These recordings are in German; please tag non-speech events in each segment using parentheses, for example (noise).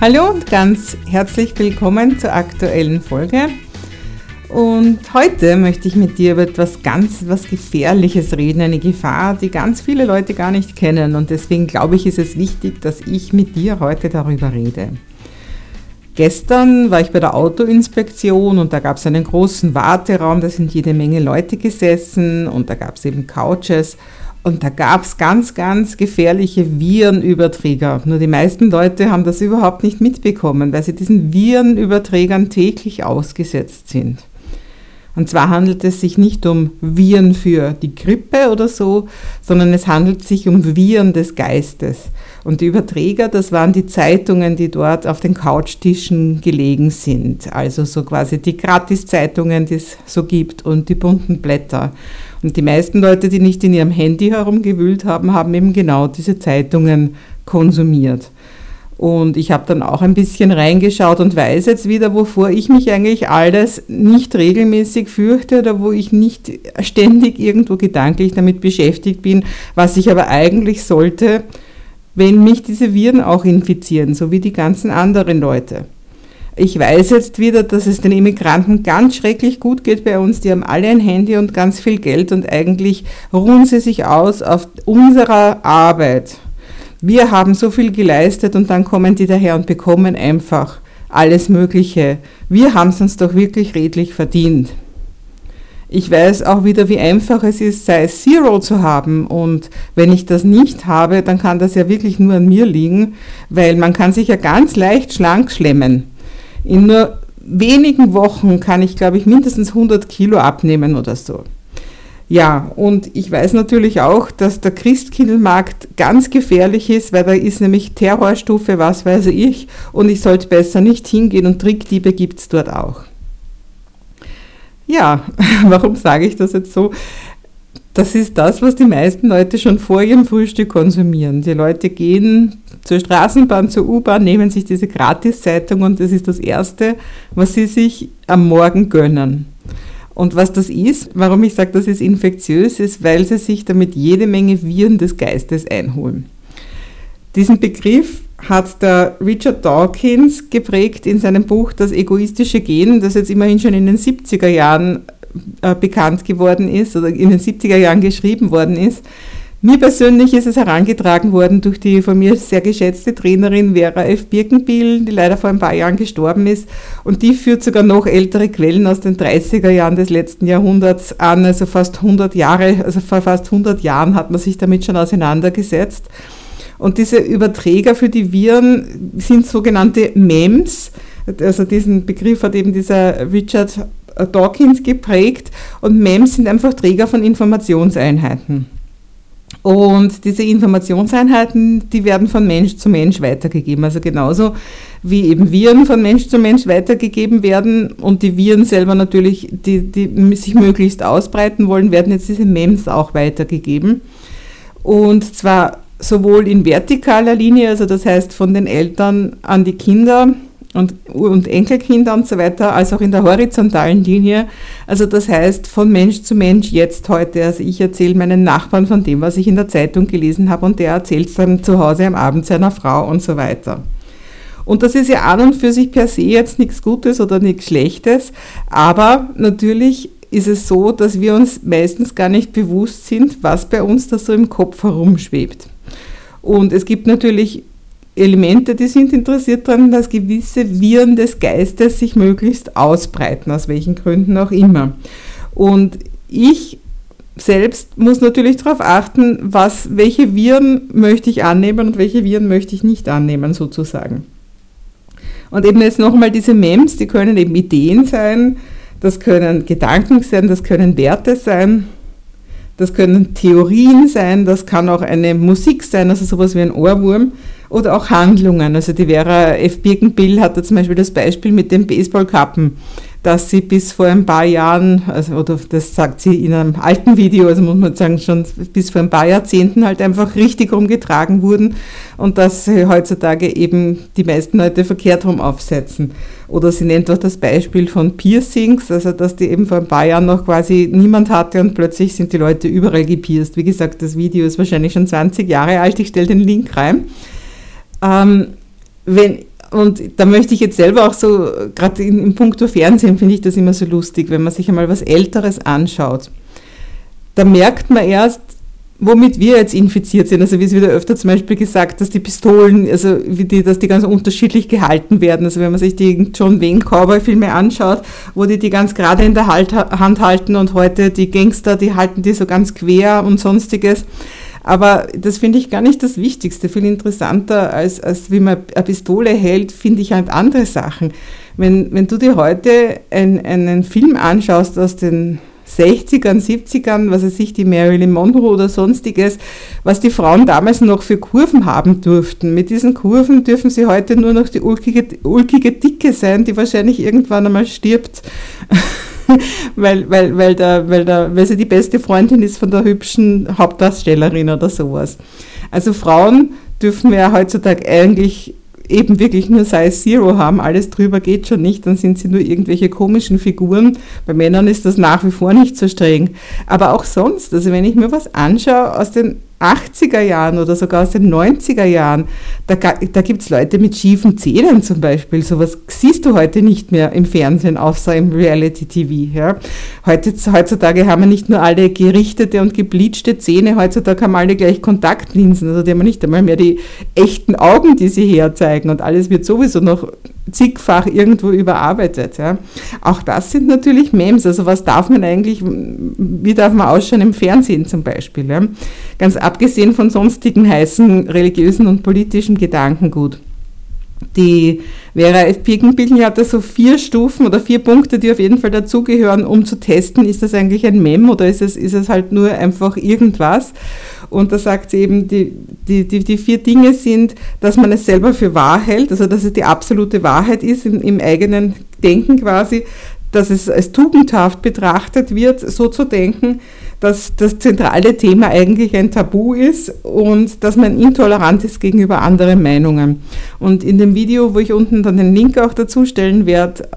Hallo und ganz herzlich willkommen zur aktuellen Folge. Und heute möchte ich mit dir über etwas ganz was Gefährliches reden, eine Gefahr, die ganz viele Leute gar nicht kennen. Und deswegen glaube ich, ist es wichtig, dass ich mit dir heute darüber rede. Gestern war ich bei der Autoinspektion und da gab es einen großen Warteraum, da sind jede Menge Leute gesessen und da gab es eben Couches und da gab es ganz, ganz gefährliche Virenüberträger. Nur die meisten Leute haben das überhaupt nicht mitbekommen, weil sie diesen Virenüberträgern täglich ausgesetzt sind. Und zwar handelt es sich nicht um Viren für die Grippe oder so, sondern es handelt sich um Viren des Geistes. Und die Überträger, das waren die Zeitungen, die dort auf den Couchtischen gelegen sind. Also so quasi die Gratiszeitungen, die es so gibt und die bunten Blätter. Und die meisten Leute, die nicht in ihrem Handy herumgewühlt haben, haben eben genau diese Zeitungen konsumiert. Und ich habe dann auch ein bisschen reingeschaut und weiß jetzt wieder, wovor ich mich eigentlich alles nicht regelmäßig fürchte oder wo ich nicht ständig irgendwo gedanklich damit beschäftigt bin, was ich aber eigentlich sollte, wenn mich diese Viren auch infizieren, so wie die ganzen anderen Leute. Ich weiß jetzt wieder, dass es den Immigranten ganz schrecklich gut geht bei uns. Die haben alle ein Handy und ganz viel Geld und eigentlich ruhen sie sich aus auf unserer Arbeit. Wir haben so viel geleistet und dann kommen die daher und bekommen einfach alles Mögliche. Wir haben es uns doch wirklich redlich verdient. Ich weiß auch wieder, wie einfach es ist, Size Zero zu haben. Und wenn ich das nicht habe, dann kann das ja wirklich nur an mir liegen, weil man kann sich ja ganz leicht schlank schlemmen. In nur wenigen Wochen kann ich, glaube ich, mindestens 100 Kilo abnehmen oder so. Ja, und ich weiß natürlich auch, dass der Christkindlmarkt ganz gefährlich ist, weil da ist nämlich Terrorstufe, was weiß ich, und ich sollte besser nicht hingehen und Trickdiebe gibt es dort auch. Ja, (laughs) warum sage ich das jetzt so? Das ist das, was die meisten Leute schon vor ihrem Frühstück konsumieren. Die Leute gehen zur Straßenbahn, zur U-Bahn, nehmen sich diese Gratiszeitung und das ist das Erste, was sie sich am Morgen gönnen. Und was das ist, warum ich sage, das ist infektiös, ist, weil sie sich damit jede Menge Viren des Geistes einholen. Diesen Begriff hat der Richard Dawkins geprägt in seinem Buch Das egoistische Gen, das jetzt immerhin schon in den 70er Jahren äh, bekannt geworden ist oder in den 70er Jahren geschrieben worden ist. Mir persönlich ist es herangetragen worden durch die von mir sehr geschätzte Trainerin Vera F. Birkenbiel, die leider vor ein paar Jahren gestorben ist. Und die führt sogar noch ältere Quellen aus den 30er Jahren des letzten Jahrhunderts an, also fast 100 Jahre, also vor fast 100 Jahren hat man sich damit schon auseinandergesetzt. Und diese Überträger für die Viren sind sogenannte MEMS. Also diesen Begriff hat eben dieser Richard Dawkins geprägt. Und MEMS sind einfach Träger von Informationseinheiten. Und diese Informationseinheiten, die werden von Mensch zu Mensch weitergegeben. Also genauso wie eben Viren von Mensch zu Mensch weitergegeben werden und die Viren selber natürlich, die, die sich möglichst ausbreiten wollen, werden jetzt diese MEMS auch weitergegeben. Und zwar sowohl in vertikaler Linie, also das heißt von den Eltern an die Kinder, und, und Enkelkinder und so weiter, als auch in der horizontalen Linie. Also das heißt von Mensch zu Mensch jetzt heute. Also ich erzähle meinen Nachbarn von dem, was ich in der Zeitung gelesen habe und der erzählt es dann zu Hause am Abend seiner Frau und so weiter. Und das ist ja an und für sich per se jetzt nichts Gutes oder nichts Schlechtes, aber natürlich ist es so, dass wir uns meistens gar nicht bewusst sind, was bei uns da so im Kopf herumschwebt. Und es gibt natürlich Elemente, die sind interessiert daran, dass gewisse Viren des Geistes sich möglichst ausbreiten, aus welchen Gründen auch immer. Und ich selbst muss natürlich darauf achten, was, welche Viren möchte ich annehmen und welche Viren möchte ich nicht annehmen, sozusagen. Und eben jetzt nochmal diese MEMS, die können eben Ideen sein, das können Gedanken sein, das können Werte sein, das können Theorien sein, das kann auch eine Musik sein, also sowas wie ein Ohrwurm oder auch Handlungen. Also die Vera F. Birkenbill hat da zum Beispiel das Beispiel mit den Baseballkappen dass sie bis vor ein paar Jahren, also, oder das sagt sie in einem alten Video, also muss man sagen, schon bis vor ein paar Jahrzehnten halt einfach richtig rumgetragen wurden und dass heutzutage eben die meisten Leute verkehrt rum aufsetzen. Oder sie nennt auch das Beispiel von Piercings, also dass die eben vor ein paar Jahren noch quasi niemand hatte und plötzlich sind die Leute überall gepierst. Wie gesagt, das Video ist wahrscheinlich schon 20 Jahre alt, ich stelle den Link rein. Ähm, wenn und da möchte ich jetzt selber auch so, gerade im Punkto Fernsehen finde ich das immer so lustig, wenn man sich einmal was Älteres anschaut. Da merkt man erst, womit wir jetzt infiziert sind. Also wie es wieder öfter zum Beispiel gesagt, dass die Pistolen, also wie die, dass die ganz unterschiedlich gehalten werden. Also wenn man sich die John Wayne Cowboy-Filme anschaut, wo die die ganz gerade in der Hand halten und heute die Gangster, die halten die so ganz quer und sonstiges. Aber das finde ich gar nicht das Wichtigste. Viel interessanter, als, als wie man eine Pistole hält, finde ich halt andere Sachen. Wenn, wenn du dir heute ein, einen Film anschaust aus den 60ern, 70ern, was weiß ich, die Marilyn Monroe oder sonstiges, was die Frauen damals noch für Kurven haben durften. Mit diesen Kurven dürfen sie heute nur noch die ulkige, ulkige Dicke sein, die wahrscheinlich irgendwann einmal stirbt. (laughs) (laughs) weil, weil, weil, da, weil, da, weil sie die beste Freundin ist von der hübschen Hauptdarstellerin oder sowas. Also Frauen dürfen ja heutzutage eigentlich eben wirklich nur Size Zero haben, alles drüber geht schon nicht, dann sind sie nur irgendwelche komischen Figuren. Bei Männern ist das nach wie vor nicht so streng. Aber auch sonst, also wenn ich mir was anschaue aus den 80er Jahren oder sogar aus den 90er Jahren, da, da gibt es Leute mit schiefen Zähnen zum Beispiel. Sowas siehst du heute nicht mehr im Fernsehen, außer im Reality-TV. Ja. heutzutage haben wir nicht nur alle gerichtete und gebleachte Zähne, heutzutage haben alle gleich Kontaktlinsen. Also die haben nicht einmal mehr die echten Augen, die sie herzeigen. Und alles wird sowieso noch zigfach irgendwo überarbeitet. Ja. Auch das sind natürlich Memes. Also was darf man eigentlich, wie darf man ausschauen im Fernsehen zum Beispiel? Ja. Ganz abgesehen von sonstigen heißen religiösen und politischen Gedankengut. Die Vera F. Birkenbichel hatte so vier Stufen oder vier Punkte, die auf jeden Fall dazugehören, um zu testen, ist das eigentlich ein Mem oder ist es, ist es halt nur einfach irgendwas? Und da sagt sie eben, die, die, die, die vier Dinge sind, dass man es selber für wahr hält, also dass es die absolute Wahrheit ist im, im eigenen Denken quasi, dass es als tugendhaft betrachtet wird, so zu denken, dass das zentrale Thema eigentlich ein Tabu ist und dass man intolerant ist gegenüber anderen Meinungen. Und in dem Video, wo ich unten dann den Link auch dazu stellen werde,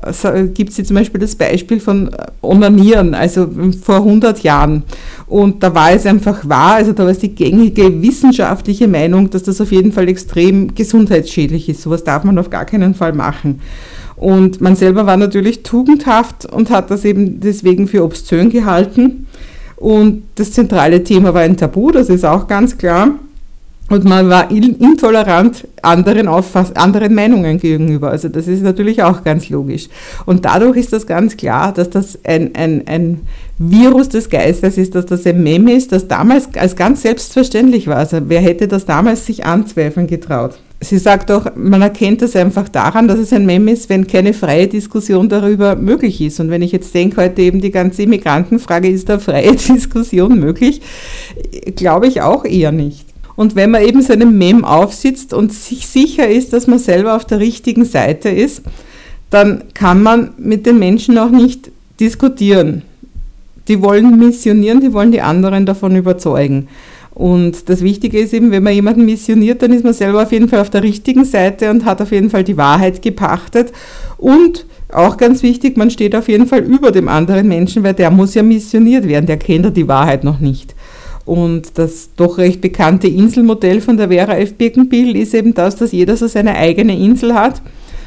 gibt sie zum Beispiel das Beispiel von Onanieren, also vor 100 Jahren. Und da war es einfach wahr, also da war es die gängige wissenschaftliche Meinung, dass das auf jeden Fall extrem gesundheitsschädlich ist. Sowas darf man auf gar keinen Fall machen. Und man selber war natürlich tugendhaft und hat das eben deswegen für obszön gehalten. Und das zentrale Thema war ein Tabu, das ist auch ganz klar. Und man war intolerant anderen, Auffass anderen Meinungen gegenüber. Also das ist natürlich auch ganz logisch. Und dadurch ist das ganz klar, dass das ein, ein, ein Virus des Geistes ist, dass das ein Meme ist, das damals als ganz selbstverständlich war. Also wer hätte das damals sich anzweifeln getraut? Sie sagt auch, man erkennt es einfach daran, dass es ein Mem ist, wenn keine freie Diskussion darüber möglich ist. Und wenn ich jetzt denke, heute eben die ganze Immigrantenfrage, ist da freie (laughs) Diskussion möglich? Glaube ich auch eher nicht. Und wenn man eben so einem Mem aufsitzt und sich sicher ist, dass man selber auf der richtigen Seite ist, dann kann man mit den Menschen auch nicht diskutieren. Die wollen missionieren, die wollen die anderen davon überzeugen. Und das Wichtige ist eben, wenn man jemanden missioniert, dann ist man selber auf jeden Fall auf der richtigen Seite und hat auf jeden Fall die Wahrheit gepachtet. Und auch ganz wichtig, man steht auf jeden Fall über dem anderen Menschen, weil der muss ja missioniert werden, der kennt ja die Wahrheit noch nicht. Und das doch recht bekannte Inselmodell von der Vera F. Birkenbiel ist eben das, dass jeder so seine eigene Insel hat.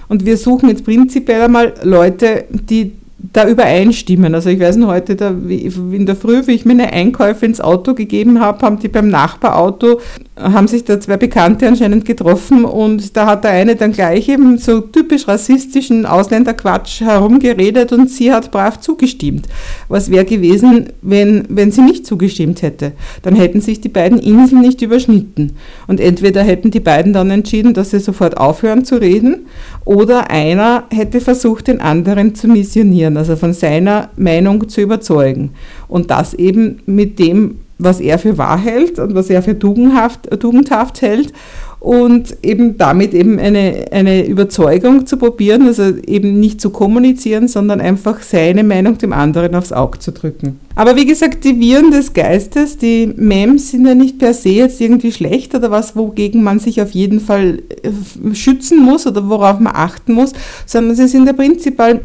Und wir suchen jetzt prinzipiell einmal Leute, die da übereinstimmen. Also ich weiß noch heute, da, in der Früh, wie ich meine Einkäufe ins Auto gegeben habe, haben die beim Nachbarauto, haben sich da zwei Bekannte anscheinend getroffen und da hat der eine dann gleich eben so typisch rassistischen Ausländerquatsch herumgeredet und sie hat brav zugestimmt. Was wäre gewesen, wenn, wenn sie nicht zugestimmt hätte? Dann hätten sich die beiden Inseln nicht überschnitten. Und entweder hätten die beiden dann entschieden, dass sie sofort aufhören zu reden oder einer hätte versucht, den anderen zu missionieren, also von seiner Meinung zu überzeugen. Und das eben mit dem was er für wahr hält und was er für tugendhaft, tugendhaft hält und eben damit eben eine, eine Überzeugung zu probieren, also eben nicht zu kommunizieren, sondern einfach seine Meinung dem anderen aufs Auge zu drücken. Aber wie gesagt, die Viren des Geistes, die Mems sind ja nicht per se jetzt irgendwie schlecht oder was, wogegen man sich auf jeden Fall äh, schützen muss oder worauf man achten muss, sondern sie sind ja prinzipiell,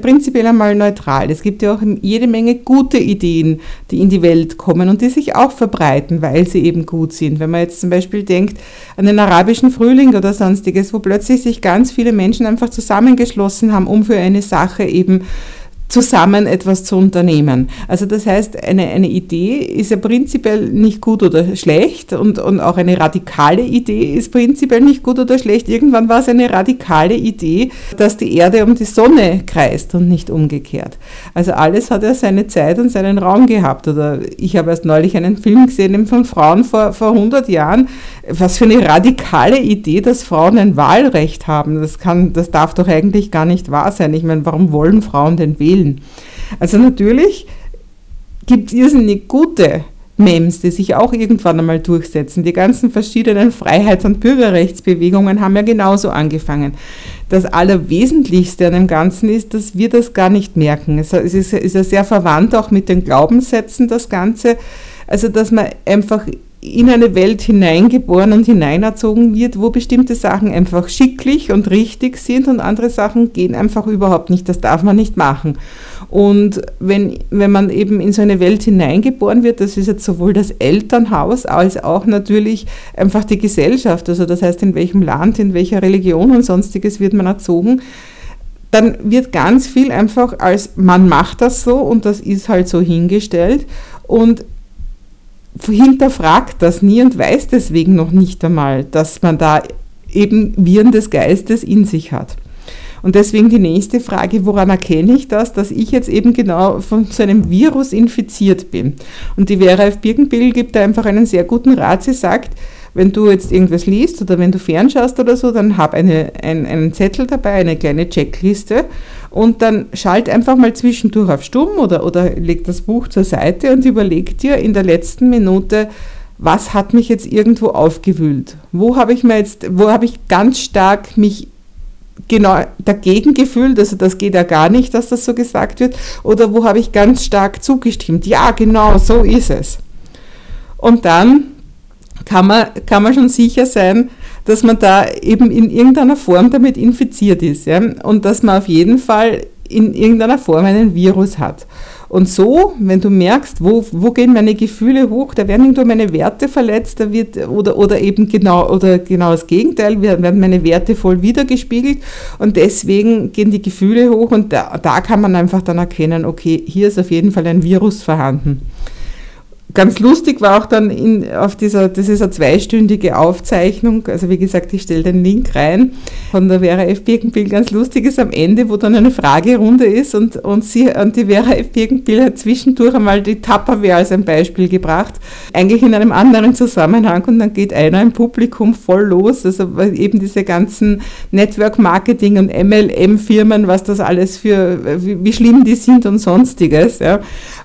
prinzipiell einmal neutral. Es gibt ja auch jede Menge gute Ideen, die in die Welt kommen und die sich auch verbreiten, weil sie eben gut sind. Wenn man jetzt zum Beispiel denkt an den arabischen Frühling oder sonstiges, wo plötzlich sich ganz viele Menschen einfach zusammengeschlossen haben, um für eine Sache eben zusammen etwas zu unternehmen. Also das heißt, eine, eine Idee ist ja prinzipiell nicht gut oder schlecht und, und auch eine radikale Idee ist prinzipiell nicht gut oder schlecht. Irgendwann war es eine radikale Idee, dass die Erde um die Sonne kreist und nicht umgekehrt. Also alles hat ja seine Zeit und seinen Raum gehabt. Oder ich habe erst neulich einen Film gesehen von Frauen vor, vor 100 Jahren. Was für eine radikale Idee, dass Frauen ein Wahlrecht haben. Das, kann, das darf doch eigentlich gar nicht wahr sein. Ich meine, warum wollen Frauen denn wählen? Also natürlich gibt es irrsinnig gute Mems, die sich auch irgendwann einmal durchsetzen. Die ganzen verschiedenen Freiheits- und Bürgerrechtsbewegungen haben ja genauso angefangen. Das Allerwesentlichste an dem Ganzen ist, dass wir das gar nicht merken. Es ist, ja sehr verwandt auch mit den Glaubenssätzen, das Ganze. Also, dass man einfach in eine Welt hineingeboren und hineinerzogen wird, wo bestimmte Sachen einfach schicklich und richtig sind und andere Sachen gehen einfach überhaupt nicht. Das darf man nicht machen. Und wenn, wenn man eben in so eine Welt hineingeboren wird, das ist jetzt sowohl das Elternhaus als auch natürlich einfach die Gesellschaft, also das heißt, in welchem Land, in welcher Religion und sonstiges wird man erzogen, dann wird ganz viel einfach als man macht das so und das ist halt so hingestellt. Und hinterfragt das nie und weiß deswegen noch nicht einmal, dass man da eben Viren des Geistes in sich hat. Und deswegen die nächste Frage, woran erkenne ich das, dass ich jetzt eben genau von so einem Virus infiziert bin? Und die Vera F. Birkenbill gibt da einfach einen sehr guten Rat. Sie sagt, wenn du jetzt irgendwas liest oder wenn du fernschaust oder so, dann hab eine, ein, einen Zettel dabei, eine kleine Checkliste und dann schalt einfach mal zwischendurch auf Stumm oder, oder leg das Buch zur Seite und überleg dir in der letzten Minute, was hat mich jetzt irgendwo aufgewühlt? Wo habe ich mir jetzt, wo habe ich ganz stark mich genau dagegen gefühlt, also das geht ja gar nicht, dass das so gesagt wird, oder wo habe ich ganz stark zugestimmt? Ja, genau, so ist es. Und dann kann man, kann man schon sicher sein, dass man da eben in irgendeiner Form damit infiziert ist ja? und dass man auf jeden Fall in irgendeiner Form einen Virus hat. Und so, wenn du merkst, wo, wo gehen meine Gefühle hoch, da werden irgendwo meine Werte verletzt, da wird, oder, oder eben genau, oder genau das Gegenteil, werden meine Werte voll wiedergespiegelt und deswegen gehen die Gefühle hoch und da, da kann man einfach dann erkennen, okay, hier ist auf jeden Fall ein Virus vorhanden. Ganz lustig war auch dann in, auf dieser, das ist eine zweistündige Aufzeichnung, also wie gesagt, ich stelle den Link rein von der Vera F. Birkenbill. Ganz lustig ist am Ende, wo dann eine Fragerunde ist und, und, sie, und die Vera F. Birkenbill hat zwischendurch einmal die Tupperware als ein Beispiel gebracht, eigentlich in einem anderen Zusammenhang und dann geht einer im Publikum voll los, also eben diese ganzen Network-Marketing und MLM-Firmen, was das alles für, wie, wie schlimm die sind und sonstiges. Ja.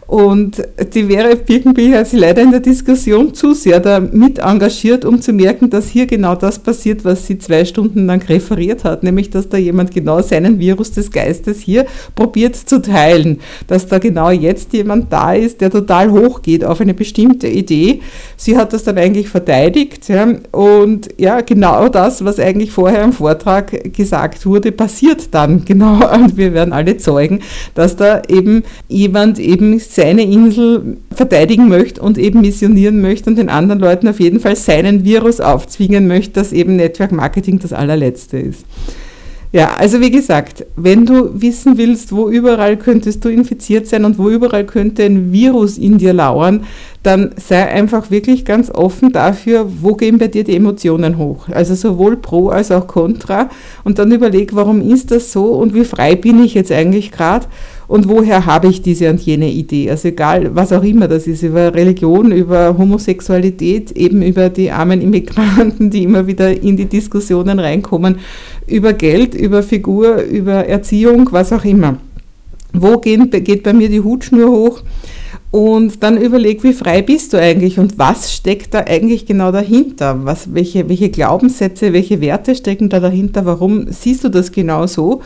Und die Vera Birkenbill hat sich leider in der Diskussion zu sehr da mit engagiert, um zu merken, dass hier genau das passiert, was sie zwei Stunden lang referiert hat, nämlich dass da jemand genau seinen Virus des Geistes hier probiert zu teilen, dass da genau jetzt jemand da ist, der total hochgeht auf eine bestimmte Idee. Sie hat das dann eigentlich verteidigt ja, und ja, genau das, was eigentlich vorher im Vortrag gesagt wurde, passiert dann (laughs) genau. Und wir werden alle Zeugen, dass da eben jemand eben seine Insel verteidigen möchte und eben missionieren möchte und den anderen Leuten auf jeden Fall seinen Virus aufzwingen möchte, dass eben Network Marketing das allerletzte ist. Ja, also wie gesagt, wenn du wissen willst, wo überall könntest du infiziert sein und wo überall könnte ein Virus in dir lauern, dann sei einfach wirklich ganz offen dafür, wo gehen bei dir die Emotionen hoch. Also sowohl pro als auch contra und dann überleg, warum ist das so und wie frei bin ich jetzt eigentlich gerade und woher habe ich diese und jene Idee. Also egal, was auch immer das ist, über Religion, über Homosexualität, eben über die armen Immigranten, die immer wieder in die Diskussionen reinkommen, über Geld, über Figur, über Erziehung, was auch immer. Wo geht, geht bei mir die Hutschnur hoch? Und dann überleg, wie frei bist du eigentlich und was steckt da eigentlich genau dahinter? Was, welche, welche Glaubenssätze, welche Werte stecken da dahinter? Warum siehst du das genau so?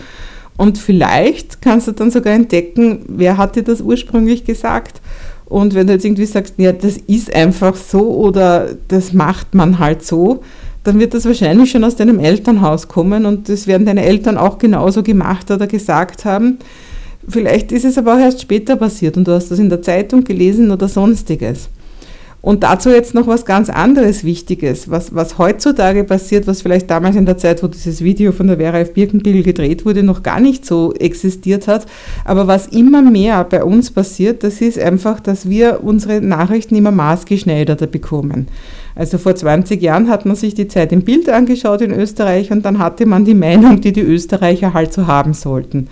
Und vielleicht kannst du dann sogar entdecken, wer hat dir das ursprünglich gesagt? Und wenn du jetzt irgendwie sagst, ja, das ist einfach so oder das macht man halt so, dann wird das wahrscheinlich schon aus deinem Elternhaus kommen und das werden deine Eltern auch genauso gemacht oder gesagt haben. Vielleicht ist es aber auch erst später passiert und du hast das in der Zeitung gelesen oder sonstiges. Und dazu jetzt noch was ganz anderes Wichtiges, was, was heutzutage passiert, was vielleicht damals in der Zeit, wo dieses Video von der Vera F. Birkenbiegel gedreht wurde, noch gar nicht so existiert hat. Aber was immer mehr bei uns passiert, das ist einfach, dass wir unsere Nachrichten immer maßgeschneiderter bekommen. Also vor 20 Jahren hat man sich die Zeit im Bild angeschaut in Österreich und dann hatte man die Meinung, die die Österreicher halt so haben sollten.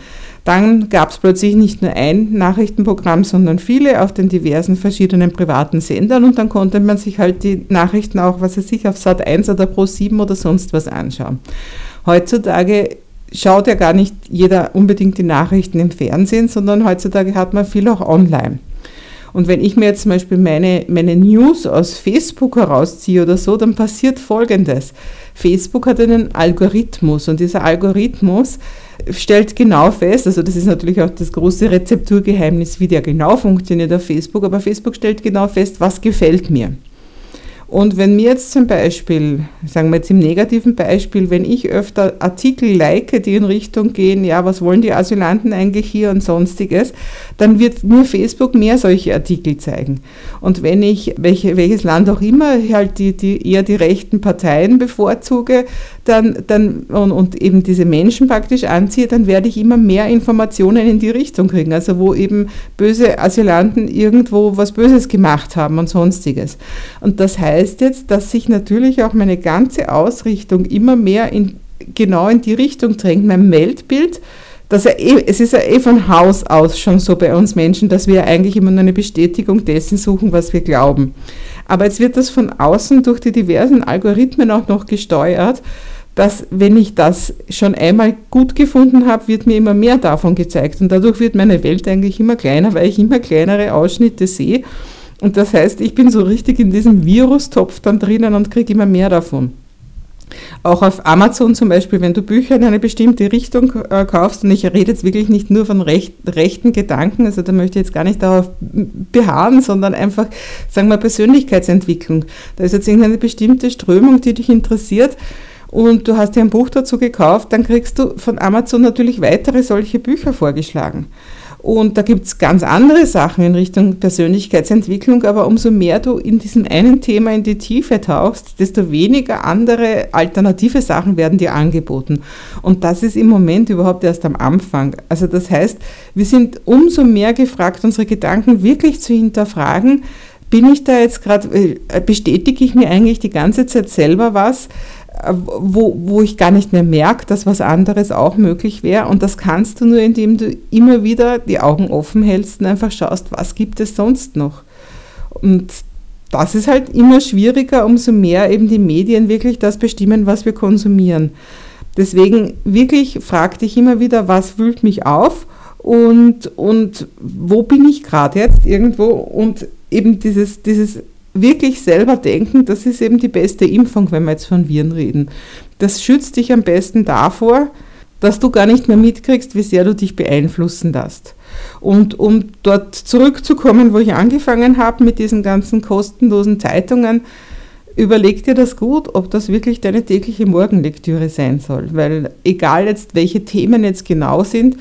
Dann gab es plötzlich nicht nur ein Nachrichtenprogramm, sondern viele auf den diversen verschiedenen privaten Sendern und dann konnte man sich halt die Nachrichten auch, was weiß ich, auf Sat 1 oder Pro 7 oder sonst was anschauen. Heutzutage schaut ja gar nicht jeder unbedingt die Nachrichten im Fernsehen, sondern heutzutage hat man viel auch online. Und wenn ich mir jetzt zum Beispiel meine, meine News aus Facebook herausziehe oder so, dann passiert Folgendes. Facebook hat einen Algorithmus und dieser Algorithmus stellt genau fest, also das ist natürlich auch das große Rezepturgeheimnis, wie der genau funktioniert auf Facebook, aber Facebook stellt genau fest, was gefällt mir. Und wenn mir jetzt zum Beispiel, sagen wir jetzt im negativen Beispiel, wenn ich öfter Artikel like, die in Richtung gehen, ja, was wollen die Asylanten eigentlich hier und sonstiges, dann wird mir Facebook mehr solche Artikel zeigen. Und wenn ich, welche, welches Land auch immer, halt die, die eher die rechten Parteien bevorzuge, dann, dann und, und eben diese Menschen praktisch anziehe, dann werde ich immer mehr Informationen in die Richtung kriegen. Also wo eben böse Asylanten irgendwo was Böses gemacht haben und sonstiges. Und das heißt jetzt, dass sich natürlich auch meine ganze Ausrichtung immer mehr in, genau in die Richtung drängt. Mein Weltbild, dass er eh, es ist ja eh von Haus aus schon so bei uns Menschen, dass wir eigentlich immer nur eine Bestätigung dessen suchen, was wir glauben. Aber jetzt wird das von außen durch die diversen Algorithmen auch noch gesteuert dass wenn ich das schon einmal gut gefunden habe, wird mir immer mehr davon gezeigt. Und dadurch wird meine Welt eigentlich immer kleiner, weil ich immer kleinere Ausschnitte sehe. Und das heißt, ich bin so richtig in diesem Virustopf dann drinnen und kriege immer mehr davon. Auch auf Amazon zum Beispiel, wenn du Bücher in eine bestimmte Richtung äh, kaufst, und ich rede jetzt wirklich nicht nur von recht, rechten Gedanken, also da möchte ich jetzt gar nicht darauf beharren, sondern einfach, sagen wir, Persönlichkeitsentwicklung. Da ist jetzt irgendeine bestimmte Strömung, die dich interessiert und du hast dir ein Buch dazu gekauft, dann kriegst du von Amazon natürlich weitere solche Bücher vorgeschlagen. Und da gibt es ganz andere Sachen in Richtung Persönlichkeitsentwicklung, aber umso mehr du in diesem einen Thema in die Tiefe tauchst, desto weniger andere alternative Sachen werden dir angeboten. Und das ist im Moment überhaupt erst am Anfang. Also das heißt, wir sind umso mehr gefragt, unsere Gedanken wirklich zu hinterfragen. Bin ich da jetzt gerade, äh, bestätige ich mir eigentlich die ganze Zeit selber was? Wo, wo ich gar nicht mehr merke, dass was anderes auch möglich wäre. Und das kannst du nur, indem du immer wieder die Augen offen hältst und einfach schaust, was gibt es sonst noch. Und das ist halt immer schwieriger, umso mehr eben die Medien wirklich das bestimmen, was wir konsumieren. Deswegen wirklich frag dich immer wieder, was wühlt mich auf und, und wo bin ich gerade jetzt irgendwo und eben dieses, dieses wirklich selber denken, das ist eben die beste Impfung, wenn wir jetzt von Viren reden. Das schützt dich am besten davor, dass du gar nicht mehr mitkriegst, wie sehr du dich beeinflussen lässt. Und um dort zurückzukommen, wo ich angefangen habe mit diesen ganzen kostenlosen Zeitungen, überleg dir das gut, ob das wirklich deine tägliche Morgenlektüre sein soll. Weil egal jetzt, welche Themen jetzt genau sind,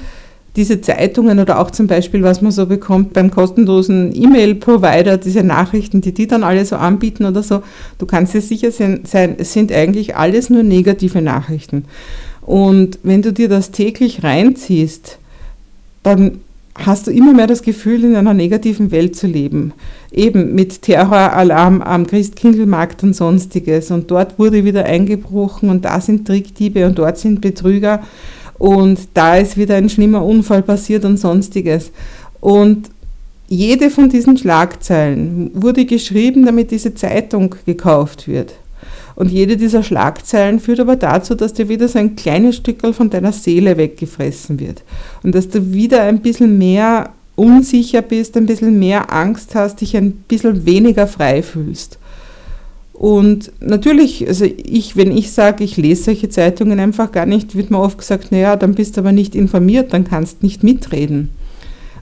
diese Zeitungen oder auch zum Beispiel, was man so bekommt beim kostenlosen E-Mail-Provider, diese Nachrichten, die die dann alle so anbieten oder so, du kannst dir sicher sein, es sind eigentlich alles nur negative Nachrichten. Und wenn du dir das täglich reinziehst, dann hast du immer mehr das Gefühl, in einer negativen Welt zu leben. Eben mit Terroralarm am Christkindlmarkt und sonstiges. Und dort wurde wieder eingebrochen und da sind Trickdiebe und dort sind Betrüger und da ist wieder ein schlimmer Unfall passiert und sonstiges. Und jede von diesen Schlagzeilen wurde geschrieben, damit diese Zeitung gekauft wird. Und jede dieser Schlagzeilen führt aber dazu, dass dir wieder so ein kleines Stückel von deiner Seele weggefressen wird. Und dass du wieder ein bisschen mehr unsicher bist, ein bisschen mehr Angst hast, dich ein bisschen weniger frei fühlst. Und natürlich, also ich, wenn ich sage, ich lese solche Zeitungen einfach gar nicht, wird mir oft gesagt, naja, dann bist du aber nicht informiert, dann kannst nicht mitreden.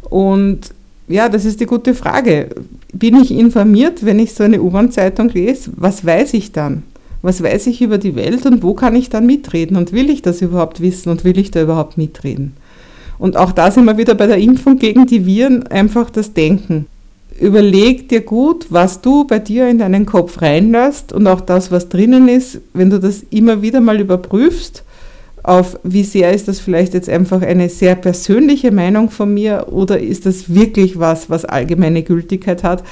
Und ja, das ist die gute Frage. Bin ich informiert, wenn ich so eine U-Bahn-Zeitung lese? Was weiß ich dann? Was weiß ich über die Welt und wo kann ich dann mitreden? Und will ich das überhaupt wissen und will ich da überhaupt mitreden? Und auch da sind wir wieder bei der Impfung gegen die Viren, einfach das Denken. Überleg dir gut, was du bei dir in deinen Kopf reinlässt und auch das, was drinnen ist, wenn du das immer wieder mal überprüfst, auf wie sehr ist das vielleicht jetzt einfach eine sehr persönliche Meinung von mir oder ist das wirklich was, was allgemeine Gültigkeit hat,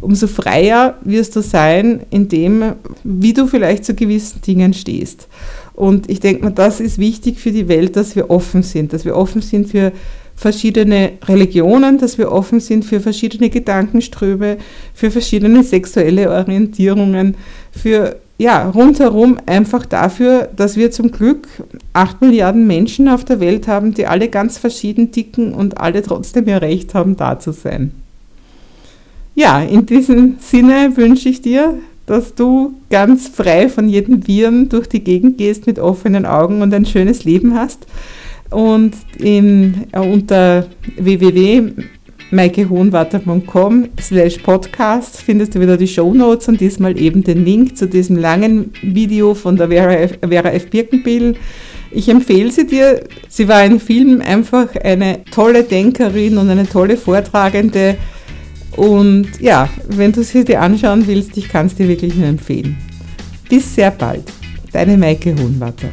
umso freier wirst du sein in dem, wie du vielleicht zu gewissen Dingen stehst. Und ich denke mal, das ist wichtig für die Welt, dass wir offen sind, dass wir offen sind für verschiedene Religionen, dass wir offen sind für verschiedene Gedankenströme, für verschiedene sexuelle Orientierungen, für ja, rundherum einfach dafür, dass wir zum Glück acht Milliarden Menschen auf der Welt haben, die alle ganz verschieden ticken und alle trotzdem ihr Recht haben, da zu sein. Ja, in diesem Sinne wünsche ich dir, dass du ganz frei von jedem Viren durch die Gegend gehst mit offenen Augen und ein schönes Leben hast. Und in, äh, unter www.maikehohenwarter.com slash podcast findest du wieder die Show Notes und diesmal eben den Link zu diesem langen Video von der Vera F. Vera F. Birkenbill. Ich empfehle sie dir. Sie war in Film einfach eine tolle Denkerin und eine tolle Vortragende. Und ja, wenn du sie dir anschauen willst, ich kann es dir wirklich nur empfehlen. Bis sehr bald. Deine Maike Hohenwarter.